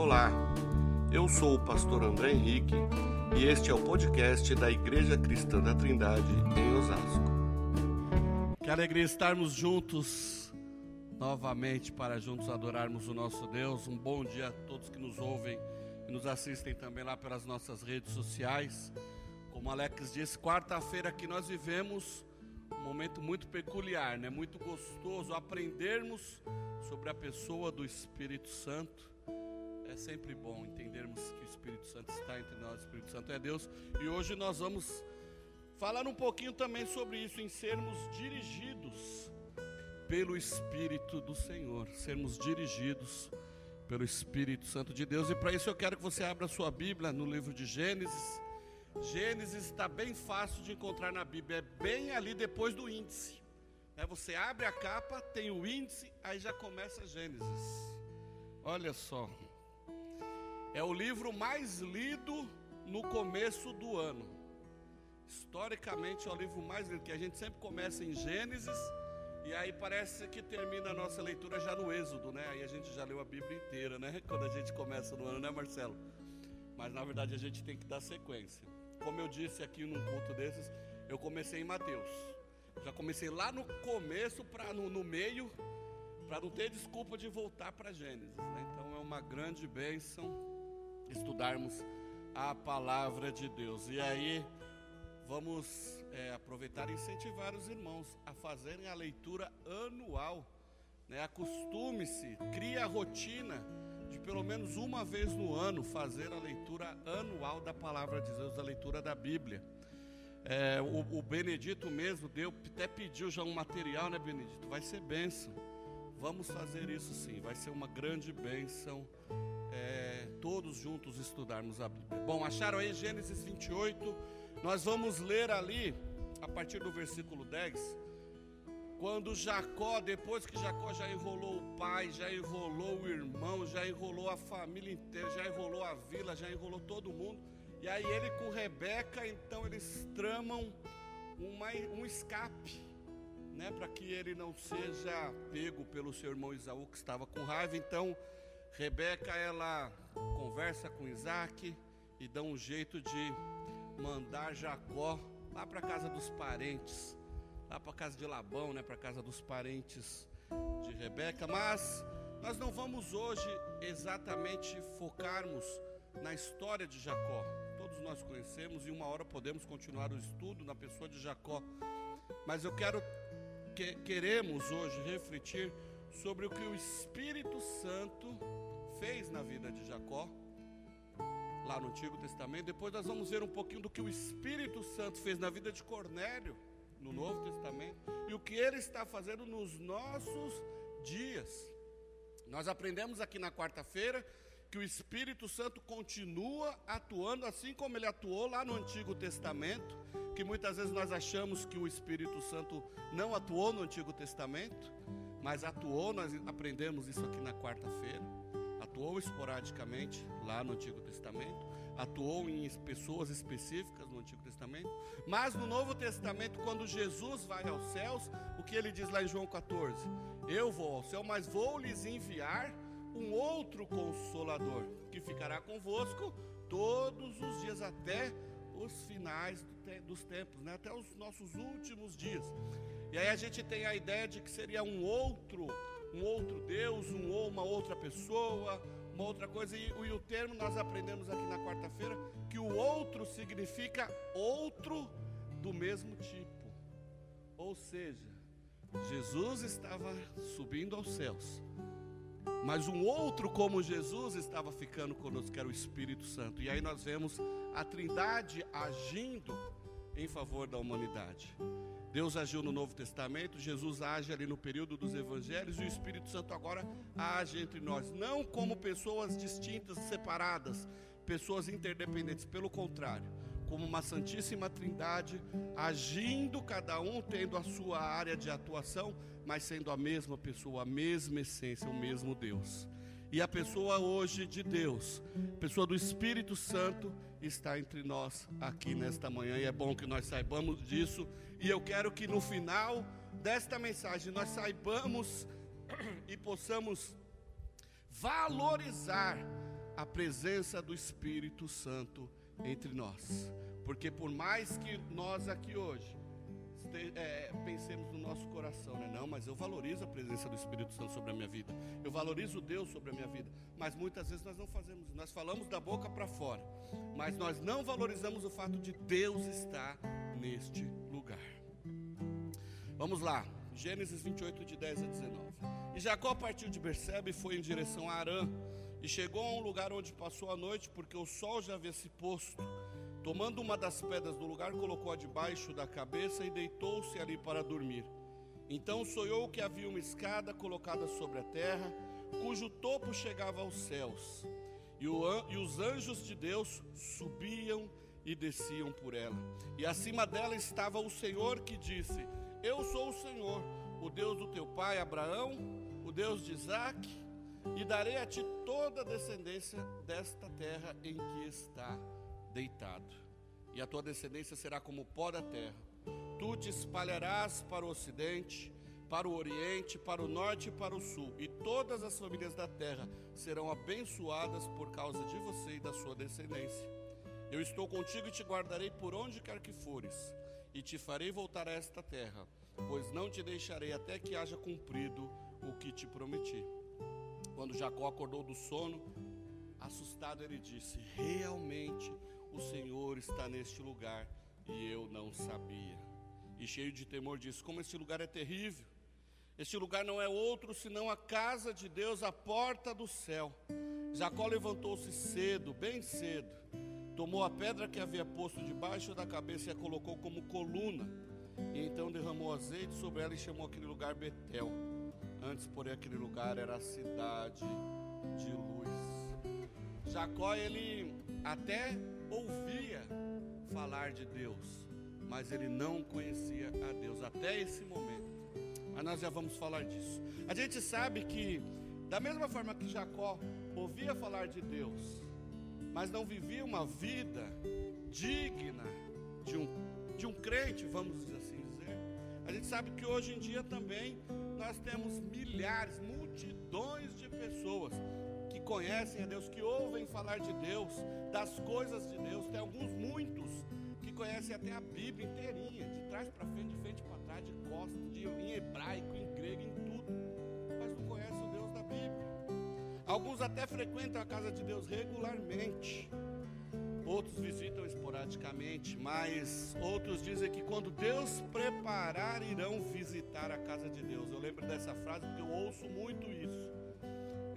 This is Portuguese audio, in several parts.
Olá, eu sou o pastor André Henrique e este é o podcast da Igreja Cristã da Trindade em Osasco. Que alegria estarmos juntos novamente para juntos adorarmos o nosso Deus. Um bom dia a todos que nos ouvem e nos assistem também lá pelas nossas redes sociais. Como Alex disse, quarta-feira que nós vivemos um momento muito peculiar, né? Muito gostoso aprendermos sobre a pessoa do Espírito Santo. É sempre bom entendermos que o Espírito Santo está entre nós, o Espírito Santo é Deus. E hoje nós vamos falar um pouquinho também sobre isso, em sermos dirigidos pelo Espírito do Senhor, sermos dirigidos pelo Espírito Santo de Deus. E para isso eu quero que você abra sua Bíblia no livro de Gênesis. Gênesis está bem fácil de encontrar na Bíblia, é bem ali depois do índice. É, você abre a capa, tem o índice, aí já começa Gênesis. Olha só. É o livro mais lido no começo do ano. Historicamente é o livro mais lido, que a gente sempre começa em Gênesis e aí parece que termina a nossa leitura já no Êxodo, né? Aí a gente já leu a Bíblia inteira, né? Quando a gente começa no ano, né, Marcelo? Mas na verdade a gente tem que dar sequência. Como eu disse aqui num culto desses, eu comecei em Mateus. Já comecei lá no começo para no, no meio, para não ter desculpa de voltar para Gênesis. Né? Então é uma grande bênção estudarmos a palavra de Deus. E aí, vamos é, aproveitar e incentivar os irmãos a fazerem a leitura anual. Né? Acostume-se, crie a rotina de pelo menos uma vez no ano fazer a leitura anual da palavra de Deus, a leitura da Bíblia. É, o, o, Benedito mesmo deu, até pediu já um material, né, Benedito? Vai ser bênção. Vamos fazer isso sim, vai ser uma grande bênção é, todos juntos estudarmos a Bíblia. Bom, acharam aí Gênesis 28? Nós vamos ler ali, a partir do versículo 10, quando Jacó, depois que Jacó já enrolou o pai, já enrolou o irmão, já enrolou a família inteira, já enrolou a vila, já enrolou todo mundo. E aí ele com Rebeca, então eles tramam uma, um escape, né, para que ele não seja pego pelo seu irmão Isaú que estava com raiva. Então Rebeca ela conversa com Isaac e dá um jeito de mandar Jacó lá para casa dos parentes, lá para casa de Labão, né, para casa dos parentes de Rebeca. Mas nós não vamos hoje exatamente focarmos na história de Jacó. Todos nós conhecemos e uma hora podemos continuar o estudo na pessoa de Jacó. Mas eu quero que queremos hoje refletir sobre o que o Espírito Santo fez na vida de Jacó, lá no Antigo Testamento. Depois nós vamos ver um pouquinho do que o Espírito Santo fez na vida de Cornélio, no Novo Testamento, e o que ele está fazendo nos nossos dias. Nós aprendemos aqui na quarta-feira que o Espírito Santo continua atuando assim como ele atuou lá no Antigo Testamento, que muitas vezes nós achamos que o Espírito Santo não atuou no Antigo Testamento, mas atuou, nós aprendemos isso aqui na quarta-feira atuou esporadicamente lá no Antigo Testamento, atuou em pessoas específicas no Antigo Testamento, mas no Novo Testamento, quando Jesus vai aos céus, o que ele diz lá em João 14? Eu vou ao céu, mas vou lhes enviar um outro consolador que ficará convosco todos os dias até os finais dos tempos, né? até os nossos últimos dias. E aí a gente tem a ideia de que seria um outro um outro Deus, um ou uma outra pessoa, uma outra coisa. E, e o termo nós aprendemos aqui na quarta-feira que o outro significa outro do mesmo tipo. Ou seja, Jesus estava subindo aos céus. Mas um outro como Jesus estava ficando conosco, que era o Espírito Santo. E aí nós vemos a Trindade agindo em favor da humanidade. Deus agiu no Novo Testamento, Jesus age ali no período dos evangelhos e o Espírito Santo agora age entre nós, não como pessoas distintas, separadas, pessoas interdependentes, pelo contrário, como uma Santíssima Trindade, agindo cada um tendo a sua área de atuação, mas sendo a mesma pessoa, a mesma essência, o mesmo Deus. E a pessoa hoje de Deus, pessoa do Espírito Santo, está entre nós aqui nesta manhã. E é bom que nós saibamos disso. E eu quero que no final desta mensagem nós saibamos e possamos valorizar a presença do Espírito Santo entre nós. Porque por mais que nós aqui hoje é, pensemos no nosso coração, né? Não, mas eu valorizo a presença do Espírito Santo sobre a minha vida. Eu valorizo Deus sobre a minha vida. Mas muitas vezes nós não fazemos, nós falamos da boca para fora, mas nós não valorizamos o fato de Deus estar neste lugar. Vamos lá, Gênesis 28, de 10 a 19. E Jacó partiu de Berseba e foi em direção a Arã. E chegou a um lugar onde passou a noite, porque o sol já havia se posto. Tomando uma das pedras do lugar, colocou-a debaixo da cabeça e deitou-se ali para dormir. Então sonhou que havia uma escada colocada sobre a terra, cujo topo chegava aos céus, e, o, e os anjos de Deus subiam e desciam por ela. E acima dela estava o Senhor que disse: Eu sou o Senhor, o Deus do teu pai Abraão, o Deus de Isaque, e darei a ti toda a descendência desta terra em que está deitado, e a tua descendência será como o pó da terra. Tu te espalharás para o ocidente, para o oriente, para o norte e para o sul, e todas as famílias da terra serão abençoadas por causa de você e da sua descendência. Eu estou contigo e te guardarei por onde quer que fores, e te farei voltar a esta terra, pois não te deixarei até que haja cumprido o que te prometi. Quando Jacó acordou do sono, assustado, ele disse: Realmente o Senhor está neste lugar e eu não sabia. E cheio de temor disse: Como este lugar é terrível! Este lugar não é outro senão a casa de Deus, a porta do céu. Jacó levantou-se cedo, bem cedo, tomou a pedra que havia posto debaixo da cabeça e a colocou como coluna. E então derramou azeite sobre ela e chamou aquele lugar Betel. Antes, porém, aquele lugar era a cidade de luz. Jacó, ele até ouvia falar de Deus, mas ele não conhecia a Deus até esse momento. Mas nós já vamos falar disso. A gente sabe que, da mesma forma que Jacó ouvia falar de Deus, mas não vivia uma vida digna de um, de um crente, vamos assim dizer, a gente sabe que hoje em dia também nós temos milhares, multidões de pessoas que conhecem a Deus, que ouvem falar de Deus, das coisas de Deus. Tem alguns, muitos, que conhecem até a Bíblia inteirinha, de trás para frente, de frente para trás, de costas, de, em hebraico, em grego, em Alguns até frequentam a casa de Deus regularmente, outros visitam esporadicamente, mas outros dizem que quando Deus preparar, irão visitar a casa de Deus. Eu lembro dessa frase porque eu ouço muito isso.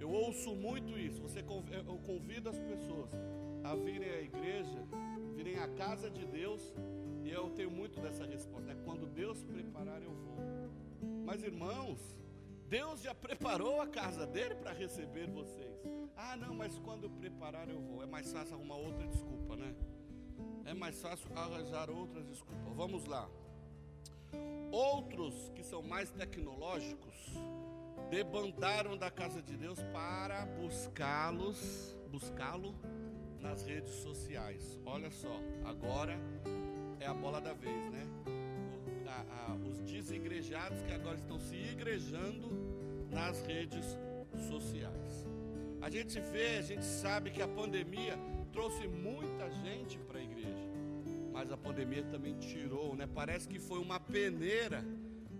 Eu ouço muito isso. Você eu convido as pessoas a virem à igreja, virem à casa de Deus, e eu tenho muito dessa resposta. É quando Deus preparar eu vou. Mas irmãos, Deus já preparou a casa dele para receber vocês. Ah, não, mas quando eu preparar eu vou. É mais fácil arrumar outra desculpa, né? É mais fácil arranjar outras desculpas. Vamos lá. Outros que são mais tecnológicos debandaram da casa de Deus para buscá-los, buscá-lo nas redes sociais. Olha só, agora é a bola da vez, né? Desigrejados que agora estão se igrejando nas redes sociais. A gente vê, a gente sabe que a pandemia trouxe muita gente para a igreja, mas a pandemia também tirou, né? Parece que foi uma peneira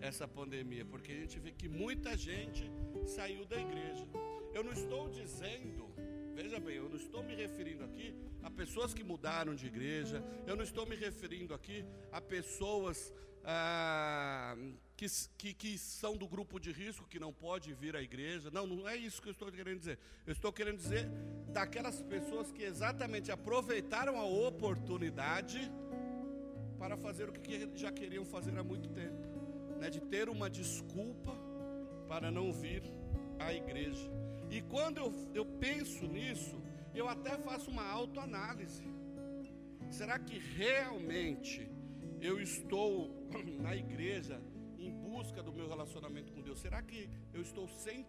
essa pandemia, porque a gente vê que muita gente saiu da igreja. Eu não estou dizendo, veja bem, eu não estou me referindo aqui a pessoas que mudaram de igreja, eu não estou me referindo aqui a pessoas ah, que, que, que são do grupo de risco que não pode vir à igreja. Não, não é isso que eu estou querendo dizer. Eu estou querendo dizer daquelas pessoas que exatamente aproveitaram a oportunidade para fazer o que já queriam fazer há muito tempo né, de ter uma desculpa para não vir à igreja. E quando eu, eu penso nisso, eu até faço uma autoanálise. Será que realmente eu estou na igreja em busca do meu relacionamento com Deus? Será que eu estou 100%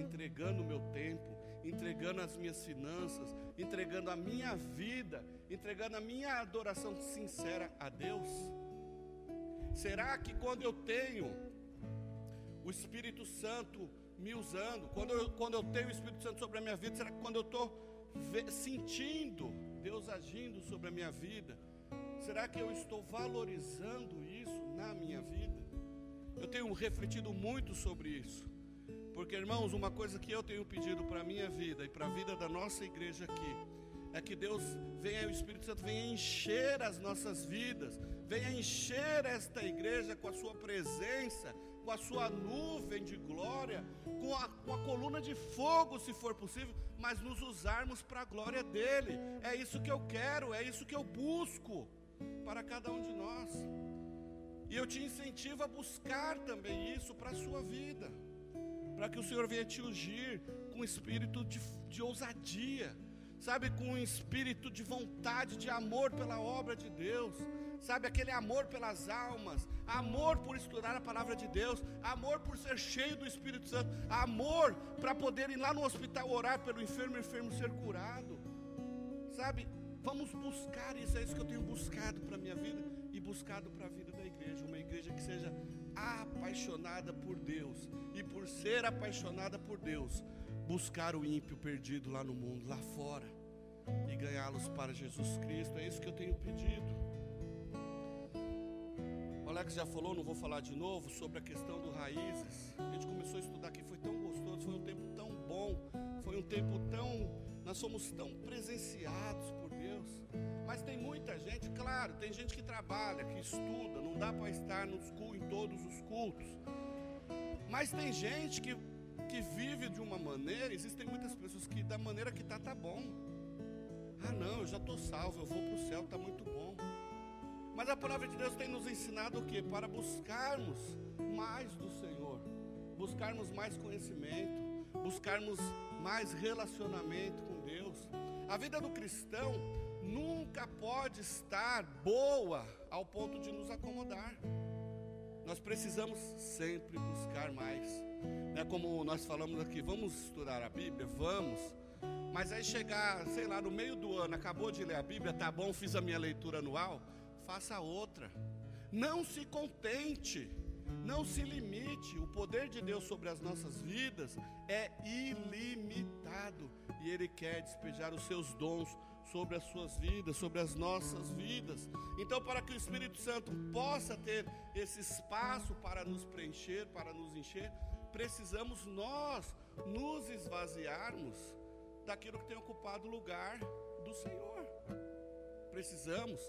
entregando o meu tempo, entregando as minhas finanças, entregando a minha vida, entregando a minha adoração sincera a Deus? Será que quando eu tenho o Espírito Santo me usando? Quando eu, quando eu tenho o Espírito Santo sobre a minha vida, será que quando eu estou sentindo Deus agindo sobre a minha vida, será que eu estou valorizando isso na minha vida? Eu tenho refletido muito sobre isso. Porque, irmãos, uma coisa que eu tenho pedido para a minha vida e para a vida da nossa igreja aqui é que Deus venha, o Espírito Santo venha encher as nossas vidas, venha encher esta igreja com a sua presença, com a sua nuvem de glória, com a, com a coluna de fogo, se for possível, mas nos usarmos para a glória dele. É isso que eu quero, é isso que eu busco para cada um de nós. E eu te incentivo a buscar também isso para a sua vida, para que o Senhor venha te ungir com espírito de, de ousadia sabe, com um espírito de vontade, de amor pela obra de Deus, sabe, aquele amor pelas almas, amor por estudar a palavra de Deus, amor por ser cheio do Espírito Santo, amor para poder ir lá no hospital orar pelo enfermo e enfermo ser curado, sabe, vamos buscar isso, é isso que eu tenho buscado para a minha vida e buscado para a vida da igreja, uma igreja que seja apaixonada por Deus e por ser apaixonada por Deus buscar o ímpio perdido lá no mundo, lá fora, e ganhá-los para Jesus Cristo. É isso que eu tenho pedido. O Alex já falou, não vou falar de novo, sobre a questão do raízes. A gente começou a estudar aqui, foi tão gostoso, foi um tempo tão bom, foi um tempo tão. Nós somos tão presenciados por Deus. Mas tem muita gente, claro, tem gente que trabalha, que estuda, não dá para estar nos, em todos os cultos. Mas tem gente que que vive de uma maneira, existem muitas pessoas que da maneira que está, tá bom. Ah não, eu já estou salvo, eu vou para o céu, está muito bom. Mas a palavra de Deus tem nos ensinado o que? Para buscarmos mais do Senhor, buscarmos mais conhecimento, buscarmos mais relacionamento com Deus. A vida do cristão nunca pode estar boa ao ponto de nos acomodar. Nós precisamos sempre buscar mais. É como nós falamos aqui, vamos estudar a Bíblia? Vamos. Mas aí chegar, sei lá, no meio do ano, acabou de ler a Bíblia, tá bom, fiz a minha leitura anual, faça outra. Não se contente, não se limite. O poder de Deus sobre as nossas vidas é ilimitado e Ele quer despejar os seus dons sobre as suas vidas, sobre as nossas vidas. Então, para que o Espírito Santo possa ter esse espaço para nos preencher, para nos encher, precisamos nós nos esvaziarmos daquilo que tem ocupado o lugar do Senhor. Precisamos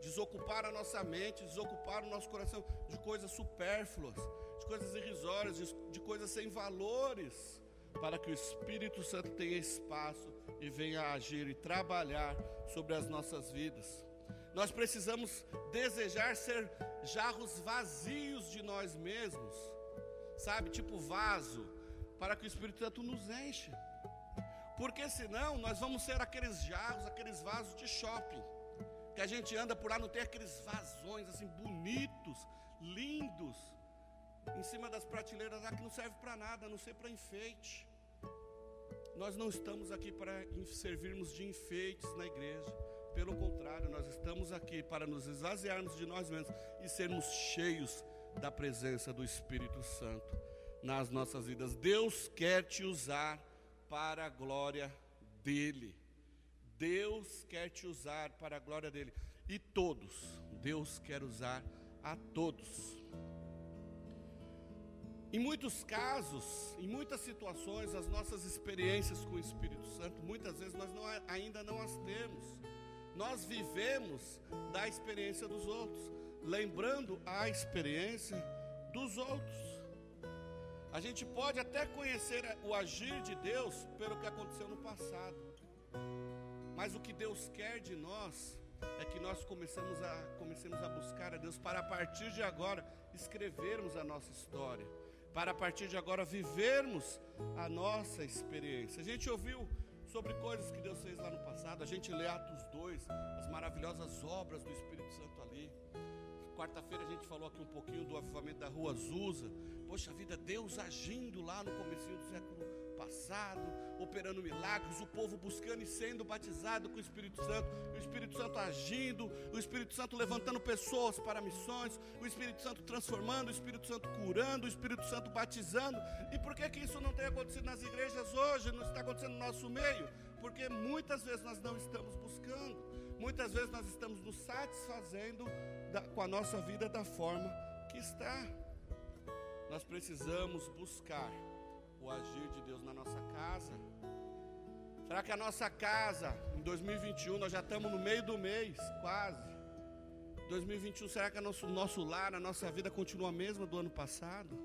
desocupar a nossa mente, desocupar o nosso coração de coisas supérfluas, de coisas irrisórias, de, de coisas sem valores, para que o Espírito Santo tenha espaço e venha agir e trabalhar sobre as nossas vidas. Nós precisamos desejar ser jarros vazios de nós mesmos sabe, tipo vaso, para que o Espírito Santo nos enche. Porque senão nós vamos ser aqueles jarros, aqueles vasos de shopping, que a gente anda por lá, não tem aqueles vasões assim bonitos, lindos, em cima das prateleiras lá que não serve para nada, a não ser para enfeite. Nós não estamos aqui para servirmos de enfeites na igreja. Pelo contrário, nós estamos aqui para nos esvaziarmos de nós mesmos e sermos cheios da presença do Espírito Santo nas nossas vidas. Deus quer te usar para a glória dEle. Deus quer te usar para a glória dEle. E todos, Deus quer usar a todos. Em muitos casos, em muitas situações, as nossas experiências com o Espírito Santo, muitas vezes nós não, ainda não as temos. Nós vivemos da experiência dos outros lembrando a experiência dos outros. A gente pode até conhecer o agir de Deus pelo que aconteceu no passado, mas o que Deus quer de nós é que nós comecemos a, comecemos a buscar a Deus para a partir de agora escrevermos a nossa história, para a partir de agora vivermos a nossa experiência. A gente ouviu sobre coisas que Deus fez lá no passado, a gente lê Atos 2, as maravilhosas obras do Espírito Santo ali. Quarta-feira a gente falou aqui um pouquinho do avivamento da rua Azusa. Poxa vida, Deus agindo lá no começo do século passado, operando milagres, o povo buscando e sendo batizado com o Espírito Santo, o Espírito Santo agindo, o Espírito Santo levantando pessoas para missões, o Espírito Santo transformando, o Espírito Santo curando, o Espírito Santo batizando. E por que que isso não tem acontecido nas igrejas hoje, não está acontecendo no nosso meio? Porque muitas vezes nós não estamos buscando, muitas vezes nós estamos nos satisfazendo da, com a nossa vida da forma que está. Nós precisamos buscar o agir de Deus na nossa casa. Será que a nossa casa, em 2021, nós já estamos no meio do mês, quase. 2021, será que o nosso, nosso lar, a nossa vida continua a mesma do ano passado?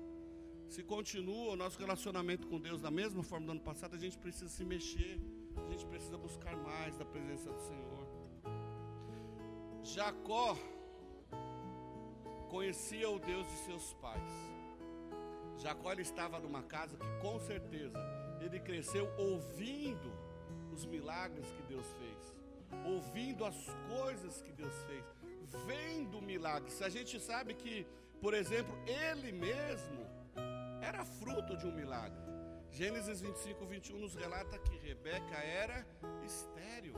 Se continua o nosso relacionamento com Deus da mesma forma do ano passado, a gente precisa se mexer, a gente precisa buscar mais da presença do Senhor. Jacó conhecia o Deus de seus pais. Jacó ele estava numa casa que com certeza ele cresceu ouvindo os milagres que Deus fez, ouvindo as coisas que Deus fez, vendo milagres. A gente sabe que, por exemplo, ele mesmo era fruto de um milagre. Gênesis 25, 21 nos relata que Rebeca era estéril.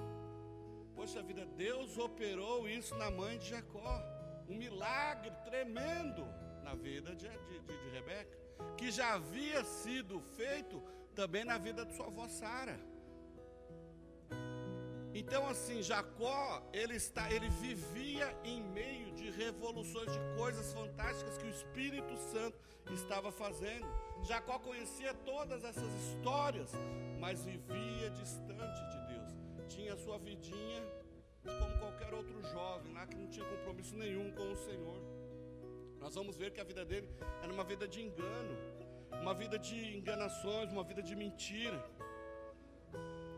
Poxa vida, Deus operou isso na mãe de Jacó. Um milagre tremendo na vida de, de, de, de Rebeca que já havia sido feito também na vida de sua avó Sara. Então assim, Jacó, ele está, ele vivia em meio de revoluções, de coisas fantásticas que o Espírito Santo estava fazendo. Jacó conhecia todas essas histórias, mas vivia distante de Deus. Tinha sua vidinha como qualquer outro jovem lá que não tinha compromisso nenhum com o Senhor. Nós vamos ver que a vida dele era uma vida de engano, uma vida de enganações, uma vida de mentira.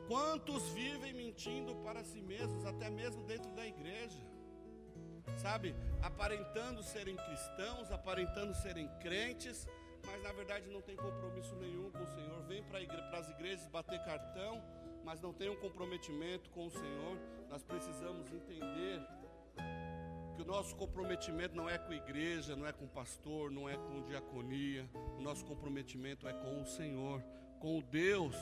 Quantos vivem mentindo para si mesmos, até mesmo dentro da igreja? Sabe, aparentando serem cristãos, aparentando serem crentes, mas na verdade não tem compromisso nenhum com o Senhor. Vem para igre as igrejas bater cartão, mas não tem um comprometimento com o Senhor. Nós precisamos entender que o nosso comprometimento não é com a igreja, não é com o pastor, não é com diaconia, o nosso comprometimento é com o Senhor, com o Deus.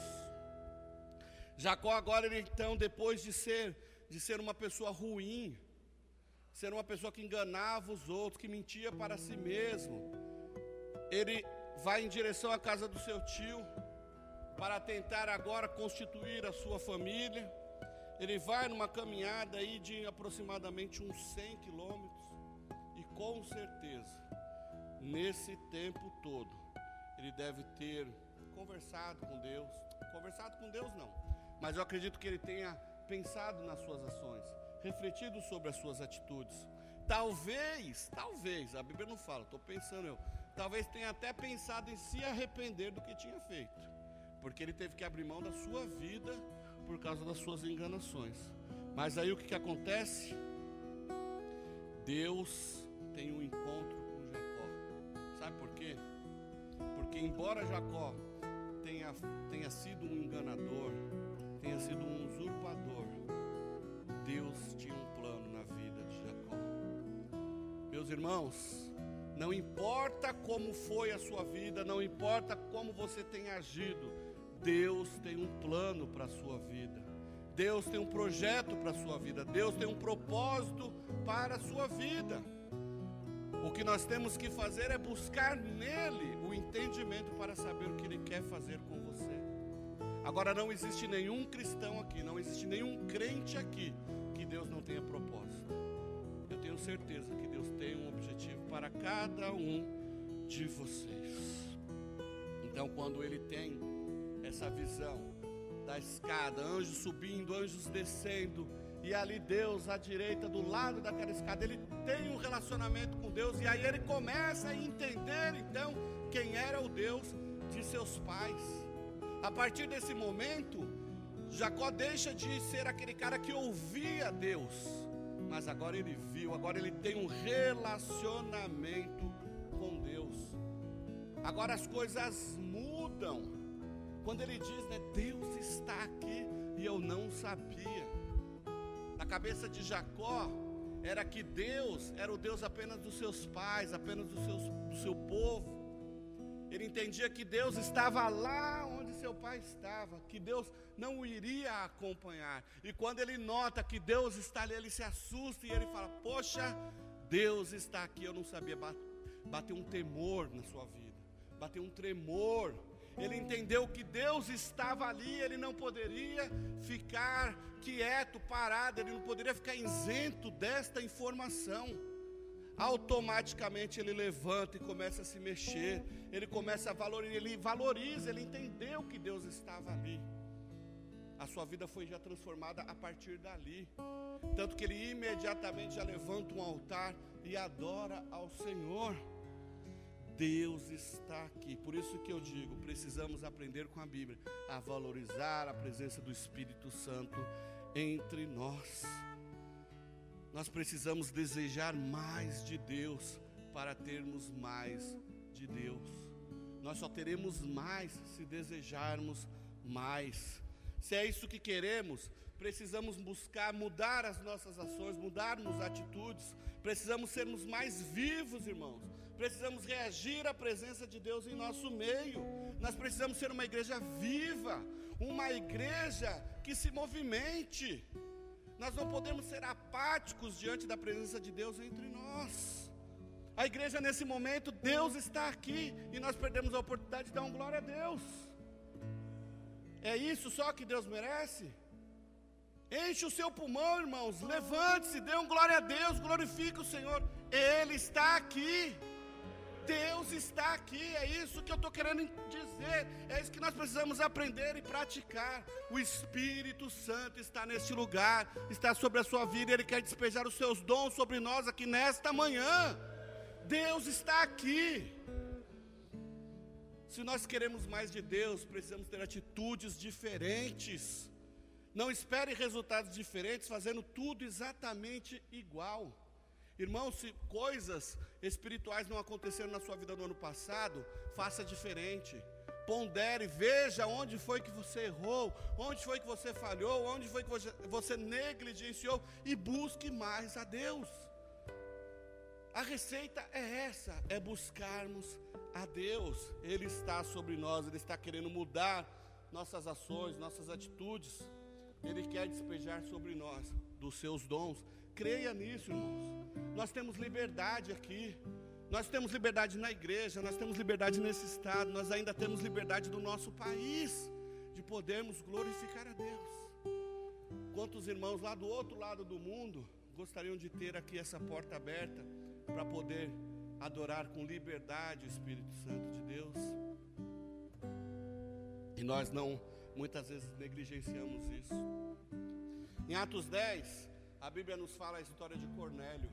Jacó agora ele então depois de ser de ser uma pessoa ruim, ser uma pessoa que enganava os outros, que mentia para si mesmo, ele vai em direção à casa do seu tio para tentar agora constituir a sua família ele vai numa caminhada aí de aproximadamente uns 100 quilômetros e com certeza, nesse tempo todo, ele deve ter conversado com Deus. Conversado com Deus não, mas eu acredito que ele tenha pensado nas suas ações, refletido sobre as suas atitudes. Talvez, talvez, a Bíblia não fala, estou pensando eu, talvez tenha até pensado em se arrepender do que tinha feito, porque ele teve que abrir mão da sua vida por causa das suas enganações. Mas aí o que, que acontece? Deus tem um encontro com Jacó. Sabe por quê? Porque embora Jacó tenha, tenha sido um enganador, tenha sido um usurpador, Deus tinha um plano na vida de Jacó. Meus irmãos, não importa como foi a sua vida, não importa como você tem agido, Deus tem um plano para a sua vida. Deus tem um projeto para a sua vida. Deus tem um propósito para a sua vida. O que nós temos que fazer é buscar nele o entendimento para saber o que ele quer fazer com você. Agora, não existe nenhum cristão aqui, não existe nenhum crente aqui que Deus não tenha propósito. Eu tenho certeza que Deus tem um objetivo para cada um de vocês. Então, quando Ele tem essa visão da escada, anjos subindo, anjos descendo, e ali Deus à direita, do lado daquela escada, ele tem um relacionamento com Deus, e aí ele começa a entender então quem era o Deus de seus pais. A partir desse momento, Jacó deixa de ser aquele cara que ouvia Deus, mas agora ele viu, agora ele tem um relacionamento com Deus. Agora as coisas mudam. Quando ele diz, né, Deus está aqui e eu não sabia. Na cabeça de Jacó era que Deus era o Deus apenas dos seus pais, apenas do, seus, do seu povo. Ele entendia que Deus estava lá onde seu pai estava, que Deus não o iria acompanhar. E quando ele nota que Deus está ali, ele se assusta e ele fala: Poxa, Deus está aqui. Eu não sabia. Bateu um temor na sua vida, bateu um tremor. Ele entendeu que Deus estava ali, ele não poderia ficar quieto, parado, ele não poderia ficar isento desta informação automaticamente ele levanta e começa a se mexer, ele começa a valorizar, ele valoriza, ele entendeu que Deus estava ali. A sua vida foi já transformada a partir dali. Tanto que ele imediatamente já levanta um altar e adora ao Senhor. Deus está aqui. Por isso que eu digo, precisamos aprender com a Bíblia a valorizar a presença do Espírito Santo entre nós. Nós precisamos desejar mais de Deus para termos mais de Deus. Nós só teremos mais se desejarmos mais. Se é isso que queremos, precisamos buscar mudar as nossas ações, mudarmos atitudes. Precisamos sermos mais vivos, irmãos. Precisamos reagir à presença de Deus em nosso meio. Nós precisamos ser uma igreja viva, uma igreja que se movimente. Nós não podemos ser apáticos diante da presença de Deus entre nós. A igreja nesse momento, Deus está aqui e nós perdemos a oportunidade de dar uma glória a Deus. É isso só que Deus merece? Enche o seu pulmão, irmãos. Levante-se, dê um glória a Deus, glorifique o Senhor. Ele está aqui. Deus está aqui, é isso que eu estou querendo dizer, é isso que nós precisamos aprender e praticar. O Espírito Santo está neste lugar, está sobre a sua vida, Ele quer despejar os seus dons sobre nós aqui nesta manhã. Deus está aqui. Se nós queremos mais de Deus, precisamos ter atitudes diferentes. Não espere resultados diferentes fazendo tudo exatamente igual. Irmão, se coisas espirituais não aconteceram na sua vida no ano passado, faça diferente. Pondere, veja onde foi que você errou, onde foi que você falhou, onde foi que você negligenciou e busque mais a Deus. A receita é essa, é buscarmos a Deus. Ele está sobre nós, ele está querendo mudar nossas ações, nossas atitudes. Ele quer despejar sobre nós dos seus dons Creia nisso, irmãos. Nós temos liberdade aqui. Nós temos liberdade na igreja, nós temos liberdade nesse estado, nós ainda temos liberdade do nosso país de podermos glorificar a Deus. Quantos irmãos lá do outro lado do mundo gostariam de ter aqui essa porta aberta para poder adorar com liberdade o Espírito Santo de Deus? E nós não, muitas vezes, negligenciamos isso. Em Atos 10, a Bíblia nos fala a história de Cornélio.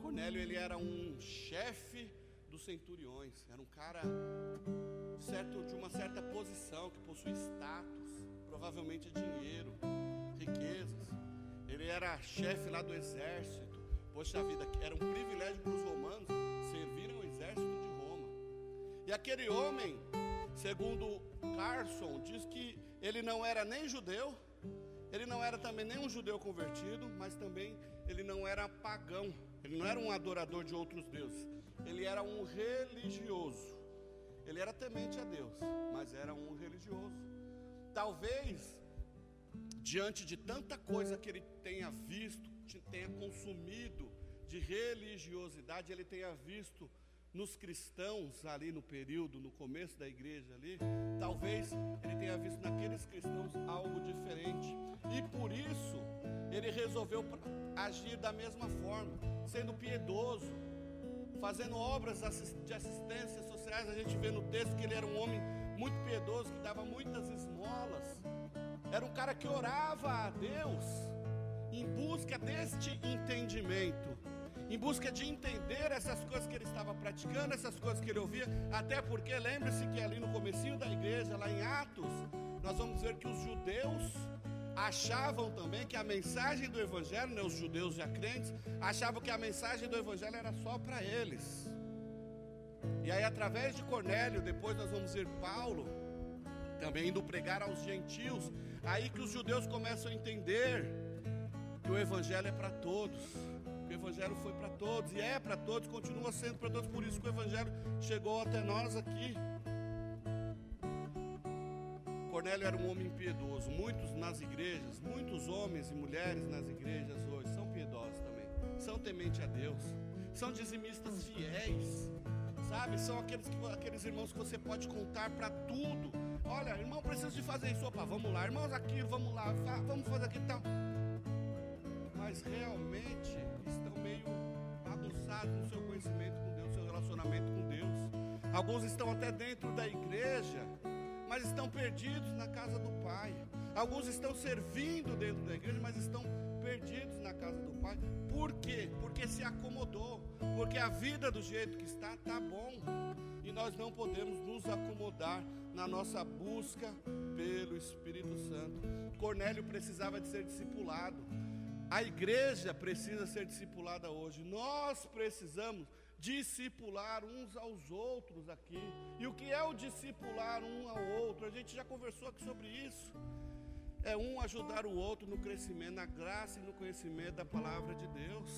Cornélio ele era um chefe dos centuriões, era um cara certo, de uma certa posição, que possui status, provavelmente dinheiro, riquezas. Ele era chefe lá do exército. Poxa vida, era um privilégio para os romanos servir ao exército de Roma. E aquele homem, segundo Carson, diz que ele não era nem judeu, ele não era também nem um judeu convertido, mas também ele não era pagão. Ele não era um adorador de outros deuses. Ele era um religioso. Ele era temente a Deus, mas era um religioso. Talvez, diante de tanta coisa que ele tenha visto, tenha consumido de religiosidade, ele tenha visto nos cristãos ali no período, no começo da igreja ali, talvez ele tenha visto naqueles cristãos algo diferente. E por isso ele resolveu agir da mesma forma, sendo piedoso, fazendo obras de assistência sociais. A gente vê no texto que ele era um homem muito piedoso, que dava muitas esmolas. Era um cara que orava a Deus em busca deste entendimento em busca de entender essas coisas que ele estava praticando, essas coisas que ele ouvia, até porque lembre-se que ali no comecinho da igreja, lá em Atos, nós vamos ver que os judeus achavam também que a mensagem do evangelho, né, os judeus já crentes, achavam que a mensagem do evangelho era só para eles. E aí através de Cornélio, depois nós vamos ver Paulo também indo pregar aos gentios, aí que os judeus começam a entender que o evangelho é para todos o Evangelho foi para todos e é para todos, continua sendo para todos, por isso que o Evangelho chegou até nós aqui. Cornélio era um homem piedoso. Muitos nas igrejas, muitos homens e mulheres nas igrejas hoje são piedosos também. São temente a Deus. São dizimistas fiéis. Sabe? São aqueles, que, aqueles irmãos que você pode contar para tudo. Olha, irmão, preciso de fazer isso. Opa, vamos lá. Irmãos, aquilo, vamos lá. Vamos fazer aquilo e tal. Mas realmente Alguns estão até dentro da igreja mas estão perdidos na casa do Pai. Alguns estão servindo dentro da igreja, mas estão perdidos na casa do Pai. Por quê? Porque se acomodou. Porque a vida do jeito que está, está bom. E nós não podemos nos acomodar na nossa busca pelo Espírito Santo. Cornélio precisava de ser discipulado. A igreja precisa ser discipulada hoje. Nós precisamos discipular uns aos outros aqui. E o que é o discipular um ao outro? A gente já conversou aqui sobre isso. É um ajudar o outro no crescimento, na graça e no conhecimento da palavra de Deus.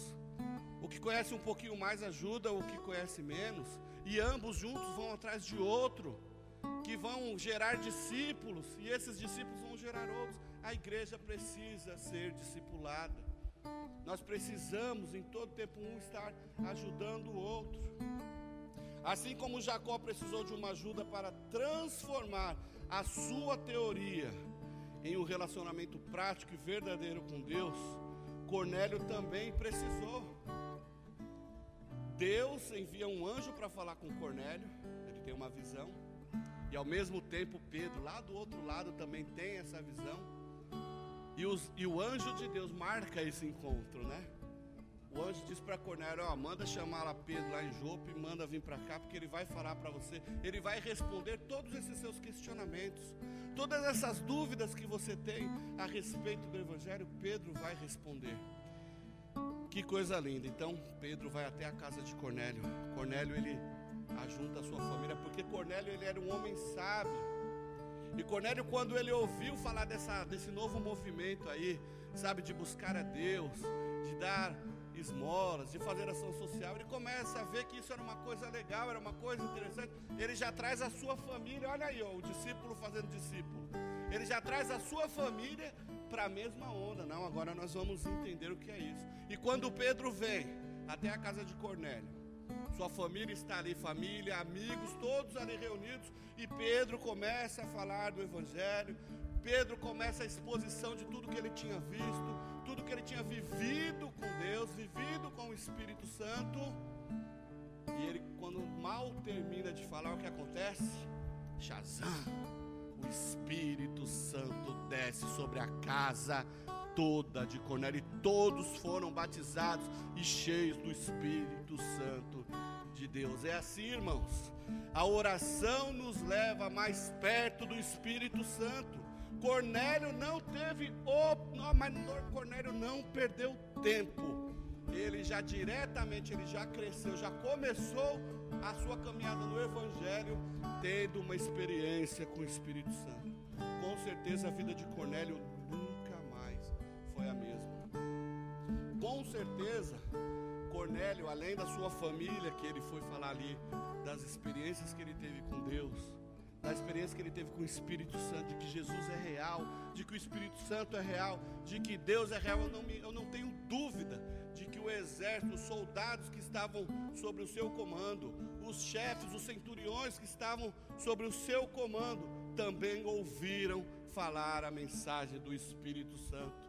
O que conhece um pouquinho mais ajuda o que conhece menos, e ambos juntos vão atrás de outro, que vão gerar discípulos, e esses discípulos vão gerar outros. A igreja precisa ser discipulada. Nós precisamos em todo tempo um estar ajudando o outro. Assim como Jacó precisou de uma ajuda para transformar a sua teoria em um relacionamento prático e verdadeiro com Deus, Cornélio também precisou. Deus envia um anjo para falar com Cornélio, ele tem uma visão, e ao mesmo tempo Pedro, lá do outro lado, também tem essa visão. E, os, e o anjo de Deus marca esse encontro, né? O anjo diz para Cornélio: ó, manda chamar lá Pedro lá em Jope, manda vir para cá, porque ele vai falar para você, ele vai responder todos esses seus questionamentos, todas essas dúvidas que você tem a respeito do Evangelho, Pedro vai responder. Que coisa linda! Então Pedro vai até a casa de Cornélio. Cornélio ele ajunta a sua família, porque Cornélio ele era um homem sábio. E Cornélio, quando ele ouviu falar dessa, desse novo movimento aí, sabe, de buscar a Deus, de dar esmolas, de fazer ação social, ele começa a ver que isso era uma coisa legal, era uma coisa interessante. Ele já traz a sua família, olha aí, ó, o discípulo fazendo discípulo. Ele já traz a sua família para a mesma onda. Não, agora nós vamos entender o que é isso. E quando Pedro vem até a casa de Cornélio, sua família está ali, família, amigos, todos ali reunidos. E Pedro começa a falar do Evangelho. Pedro começa a exposição de tudo que ele tinha visto, tudo que ele tinha vivido com Deus, vivido com o Espírito Santo. E ele, quando mal termina de falar, o que acontece? Shazam, o Espírito Santo desce sobre a casa toda de Cornélio e todos foram batizados e cheios do Espírito Santo de Deus. É assim, irmãos. A oração nos leva mais perto do Espírito Santo. Cornélio não teve o, não, mas Cornélio não perdeu tempo. Ele já diretamente, ele já cresceu, já começou a sua caminhada no Evangelho, tendo uma experiência com o Espírito Santo. Com certeza a vida de Cornélio foi a mesma. Com certeza, Cornélio, além da sua família, que ele foi falar ali, das experiências que ele teve com Deus, da experiência que ele teve com o Espírito Santo, de que Jesus é real, de que o Espírito Santo é real, de que Deus é real, eu não, me, eu não tenho dúvida de que o exército, os soldados que estavam sobre o seu comando, os chefes, os centuriões que estavam sobre o seu comando, também ouviram falar a mensagem do Espírito Santo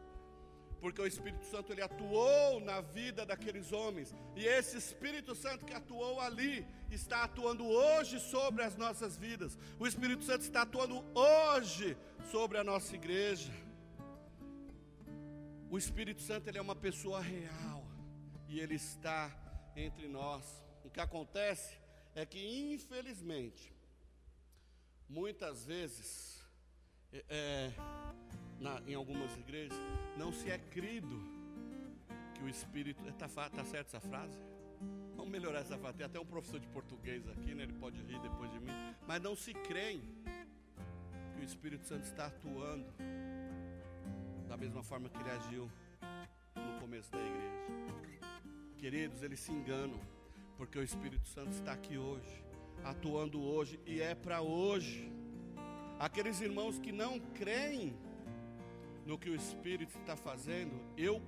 porque o Espírito Santo ele atuou na vida daqueles homens, e esse Espírito Santo que atuou ali está atuando hoje sobre as nossas vidas. O Espírito Santo está atuando hoje sobre a nossa igreja. O Espírito Santo ele é uma pessoa real e ele está entre nós. O que acontece é que infelizmente muitas vezes é, é na, em algumas igrejas, não se é crido que o Espírito. Está tá certo essa frase? Vamos melhorar essa frase. Tem até um professor de português aqui, né? ele pode rir depois de mim. Mas não se creem que o Espírito Santo está atuando da mesma forma que ele agiu no começo da igreja. Queridos, eles se enganam, porque o Espírito Santo está aqui hoje, atuando hoje, e é para hoje. aqueles irmãos que não creem no que o Espírito está fazendo, eu,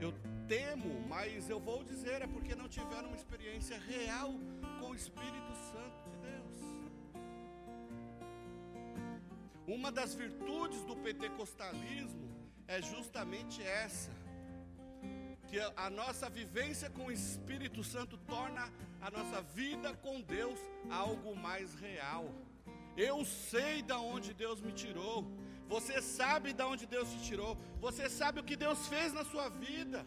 eu temo, mas eu vou dizer, é porque não tiveram uma experiência real com o Espírito Santo de Deus. Uma das virtudes do pentecostalismo é justamente essa que a nossa vivência com o Espírito Santo torna a nossa vida com Deus algo mais real. Eu sei da onde Deus me tirou. Você sabe da onde Deus te tirou. Você sabe o que Deus fez na sua vida.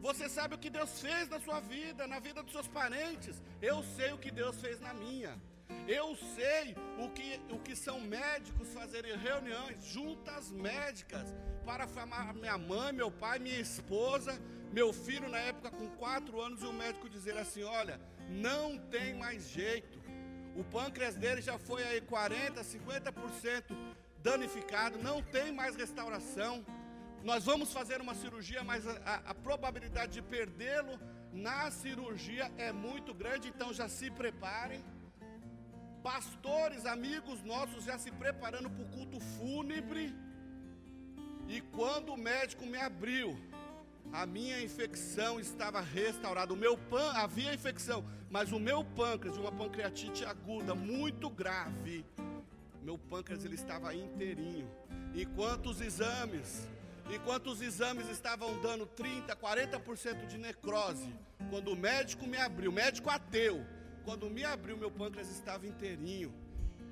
Você sabe o que Deus fez na sua vida, na vida dos seus parentes. Eu sei o que Deus fez na minha. Eu sei o que, o que são médicos fazerem reuniões, juntas médicas, para famar minha mãe, meu pai, minha esposa, meu filho na época com quatro anos, e o médico dizer assim: olha, não tem mais jeito. O pâncreas dele já foi aí 40, 50% danificado, não tem mais restauração. Nós vamos fazer uma cirurgia, mas a, a, a probabilidade de perdê-lo na cirurgia é muito grande, então já se preparem. Pastores, amigos nossos já se preparando para o culto fúnebre. E quando o médico me abriu, a minha infecção estava restaurada. O meu pan havia infecção, mas o meu pâncreas, de uma pancreatite aguda muito grave, meu pâncreas ele estava inteirinho. Enquanto os exames, enquanto os exames estavam dando 30, 40% de necrose, quando o médico me abriu, médico ateu, quando me abriu, meu pâncreas estava inteirinho.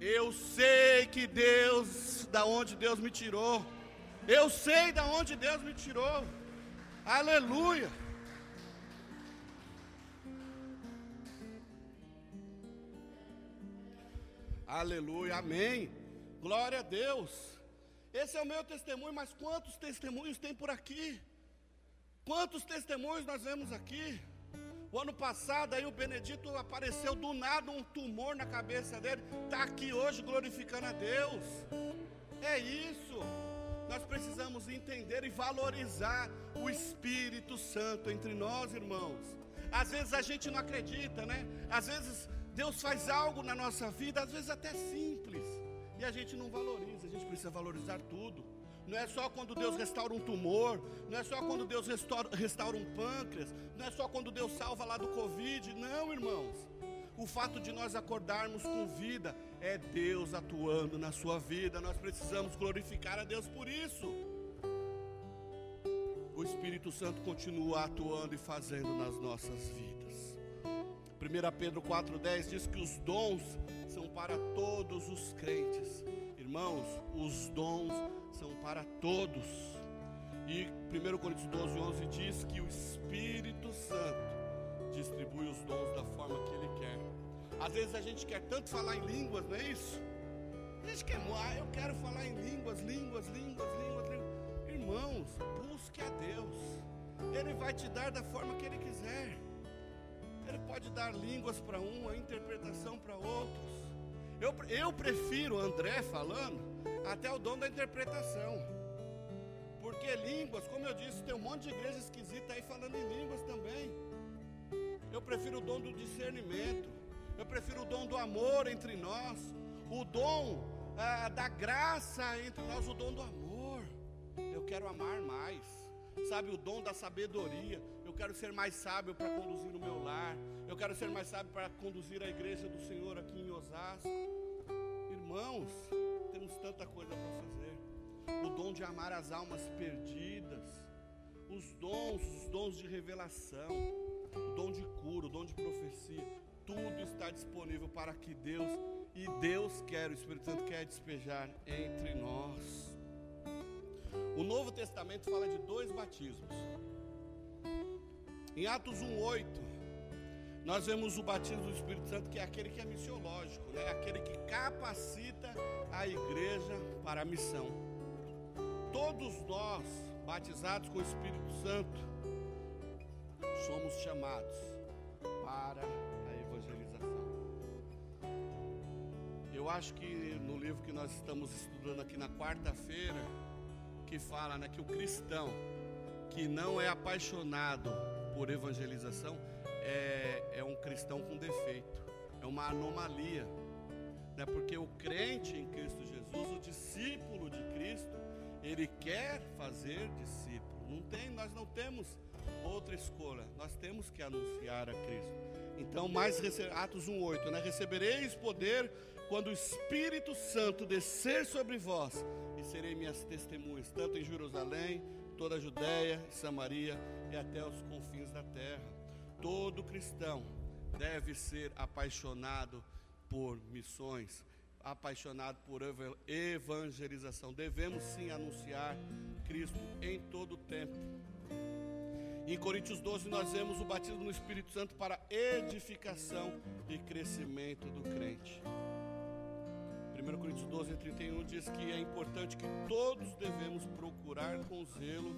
Eu sei que Deus, da onde Deus me tirou, eu sei da onde Deus me tirou. Aleluia. Aleluia, amém. Glória a Deus. Esse é o meu testemunho, mas quantos testemunhos tem por aqui? Quantos testemunhos nós vemos aqui? O ano passado aí o Benedito apareceu do nada um tumor na cabeça dele, está aqui hoje glorificando a Deus. É isso. Nós precisamos entender e valorizar o Espírito Santo entre nós, irmãos. Às vezes a gente não acredita, né? Às vezes Deus faz algo na nossa vida, às vezes até simples, e a gente não valoriza. A gente precisa valorizar tudo. Não é só quando Deus restaura um tumor, não é só quando Deus restaura, restaura um pâncreas, não é só quando Deus salva lá do Covid. Não, irmãos. O fato de nós acordarmos com vida é Deus atuando na sua vida. Nós precisamos glorificar a Deus por isso. O Espírito Santo continua atuando e fazendo nas nossas vidas. 1 Pedro 4,10 diz que os dons são para todos os crentes. Irmãos, os dons são para todos. E 1 Coríntios 12, 11 diz que o Espírito Santo distribui os dons da forma que Ele quer. Às vezes a gente quer tanto falar em línguas, não é isso? A gente quer, ah, eu quero falar em línguas, línguas, línguas, línguas, línguas. Irmãos, busque a Deus. Ele vai te dar da forma que Ele quiser. Ele pode dar línguas para um, a interpretação para outros. Eu, eu prefiro André falando até o dom da interpretação. Porque línguas, como eu disse, tem um monte de igreja esquisita aí falando em línguas também. Eu prefiro o dom do discernimento. Eu prefiro o dom do amor entre nós. O dom ah, da graça entre nós, o dom do amor. Eu quero amar mais. Sabe, o dom da sabedoria. Quero ser mais sábio para conduzir o meu lar. Eu quero ser mais sábio para conduzir a igreja do Senhor aqui em Osasco. Irmãos, temos tanta coisa para fazer. O dom de amar as almas perdidas. Os dons, os dons de revelação. O dom de cura, o dom de profecia. Tudo está disponível para que Deus e Deus quer, o Espírito Santo quer despejar entre nós. O Novo Testamento fala de dois batismos. Em Atos 1:8, nós vemos o batismo do Espírito Santo, que é aquele que é missiológico, né? aquele que capacita a igreja para a missão. Todos nós, batizados com o Espírito Santo, somos chamados para a evangelização. Eu acho que no livro que nós estamos estudando aqui na quarta-feira, que fala né, que o cristão que não é apaixonado por evangelização é, é um cristão com defeito, é uma anomalia. né? Porque o crente em Cristo Jesus, o discípulo de Cristo, ele quer fazer discípulo. Não tem, nós não temos outra escolha. Nós temos que anunciar a Cristo. Então, mais Atos 1:8, né? Recebereis poder quando o Espírito Santo descer sobre vós e serei minhas testemunhas, tanto em Jerusalém, toda a Judéia, Samaria e até os confins da terra. Todo cristão deve ser apaixonado por missões, apaixonado por evangelização. Devemos sim anunciar Cristo em todo o tempo. Em Coríntios 12, nós vemos o batismo no Espírito Santo para edificação e crescimento do crente. 1 Coríntios 12, 31 diz que é importante que todos devemos procurar com zelo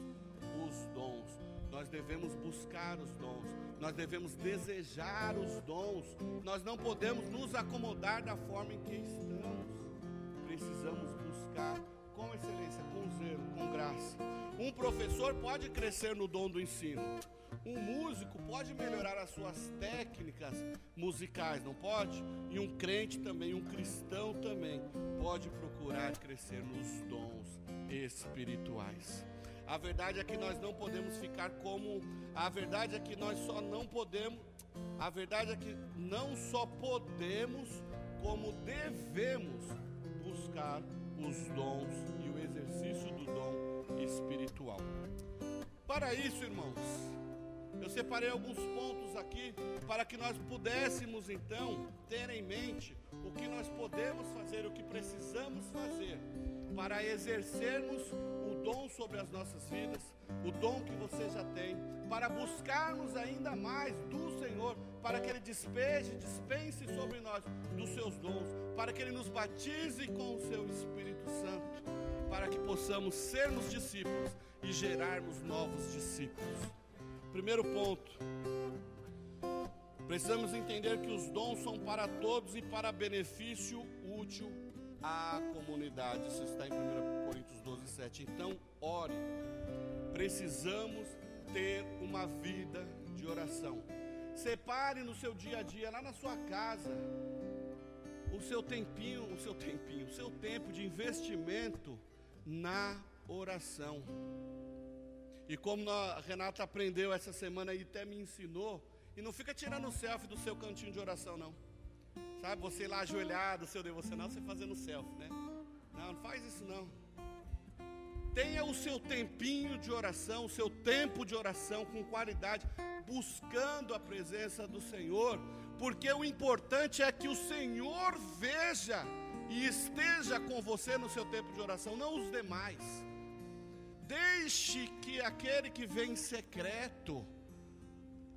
os dons. Nós devemos buscar os dons, nós devemos desejar os dons, nós não podemos nos acomodar da forma em que estamos. Precisamos buscar com excelência, com zelo, com graça. Um professor pode crescer no dom do ensino. Um músico pode melhorar as suas técnicas musicais, não pode? E um crente também, um cristão também, pode procurar crescer nos dons espirituais. A verdade é que nós não podemos ficar como. A verdade é que nós só não podemos. A verdade é que não só podemos, como devemos buscar os dons e o exercício do dom espiritual. Para isso, irmãos, eu separei alguns pontos aqui para que nós pudéssemos então ter em mente o que nós podemos fazer, o que precisamos fazer para exercermos o dom sobre as nossas vidas, o dom que você já tem, para buscarmos ainda mais do Senhor, para que Ele despeje, dispense sobre nós dos seus dons, para que Ele nos batize com o seu Espírito Santo, para que possamos sermos discípulos e gerarmos novos discípulos. Primeiro ponto. Precisamos entender que os dons são para todos e para benefício útil à comunidade. Isso está em 1 Coríntios 12, 7. Então, ore. Precisamos ter uma vida de oração. Separe no seu dia a dia, lá na sua casa, o seu tempinho, o seu tempinho, o seu tempo de investimento na oração. E como a Renata aprendeu essa semana e até me ensinou, e não fica tirando selfie do seu cantinho de oração, não. Sabe, você lá ajoelhado, seu devocional, você fazendo selfie, né? Não, não faz isso não. Tenha o seu tempinho de oração, o seu tempo de oração com qualidade, buscando a presença do Senhor, porque o importante é que o Senhor veja e esteja com você no seu tempo de oração, não os demais. Deixe que aquele que vem em secreto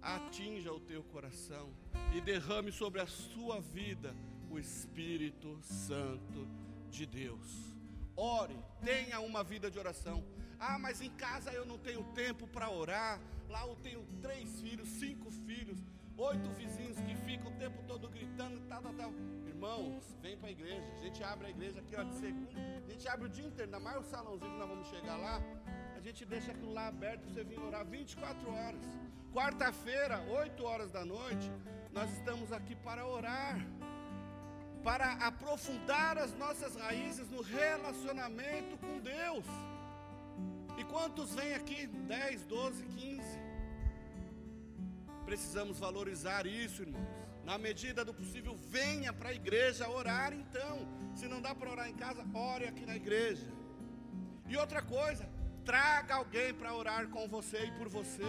atinja o teu coração e derrame sobre a sua vida o Espírito Santo de Deus. Ore, tenha uma vida de oração. Ah, mas em casa eu não tenho tempo para orar. Lá eu tenho três filhos, cinco filhos, oito vizinhos que ficam o tempo todo gritando, tal, tal, tal. Irmãos, vem para a igreja. A gente abre a igreja aqui ó, de segunda. A gente abre o dia inteiro, ainda mais o salãozinho que nós vamos chegar lá. A gente deixa aquilo lá aberto para você vir orar 24 horas. Quarta-feira, 8 horas da noite, nós estamos aqui para orar para aprofundar as nossas raízes no relacionamento com Deus. E quantos vêm aqui? 10, 12, 15. Precisamos valorizar isso, irmãos. Na medida do possível, venha para a igreja orar então. Se não dá para orar em casa, ore aqui na igreja. E outra coisa, traga alguém para orar com você e por você.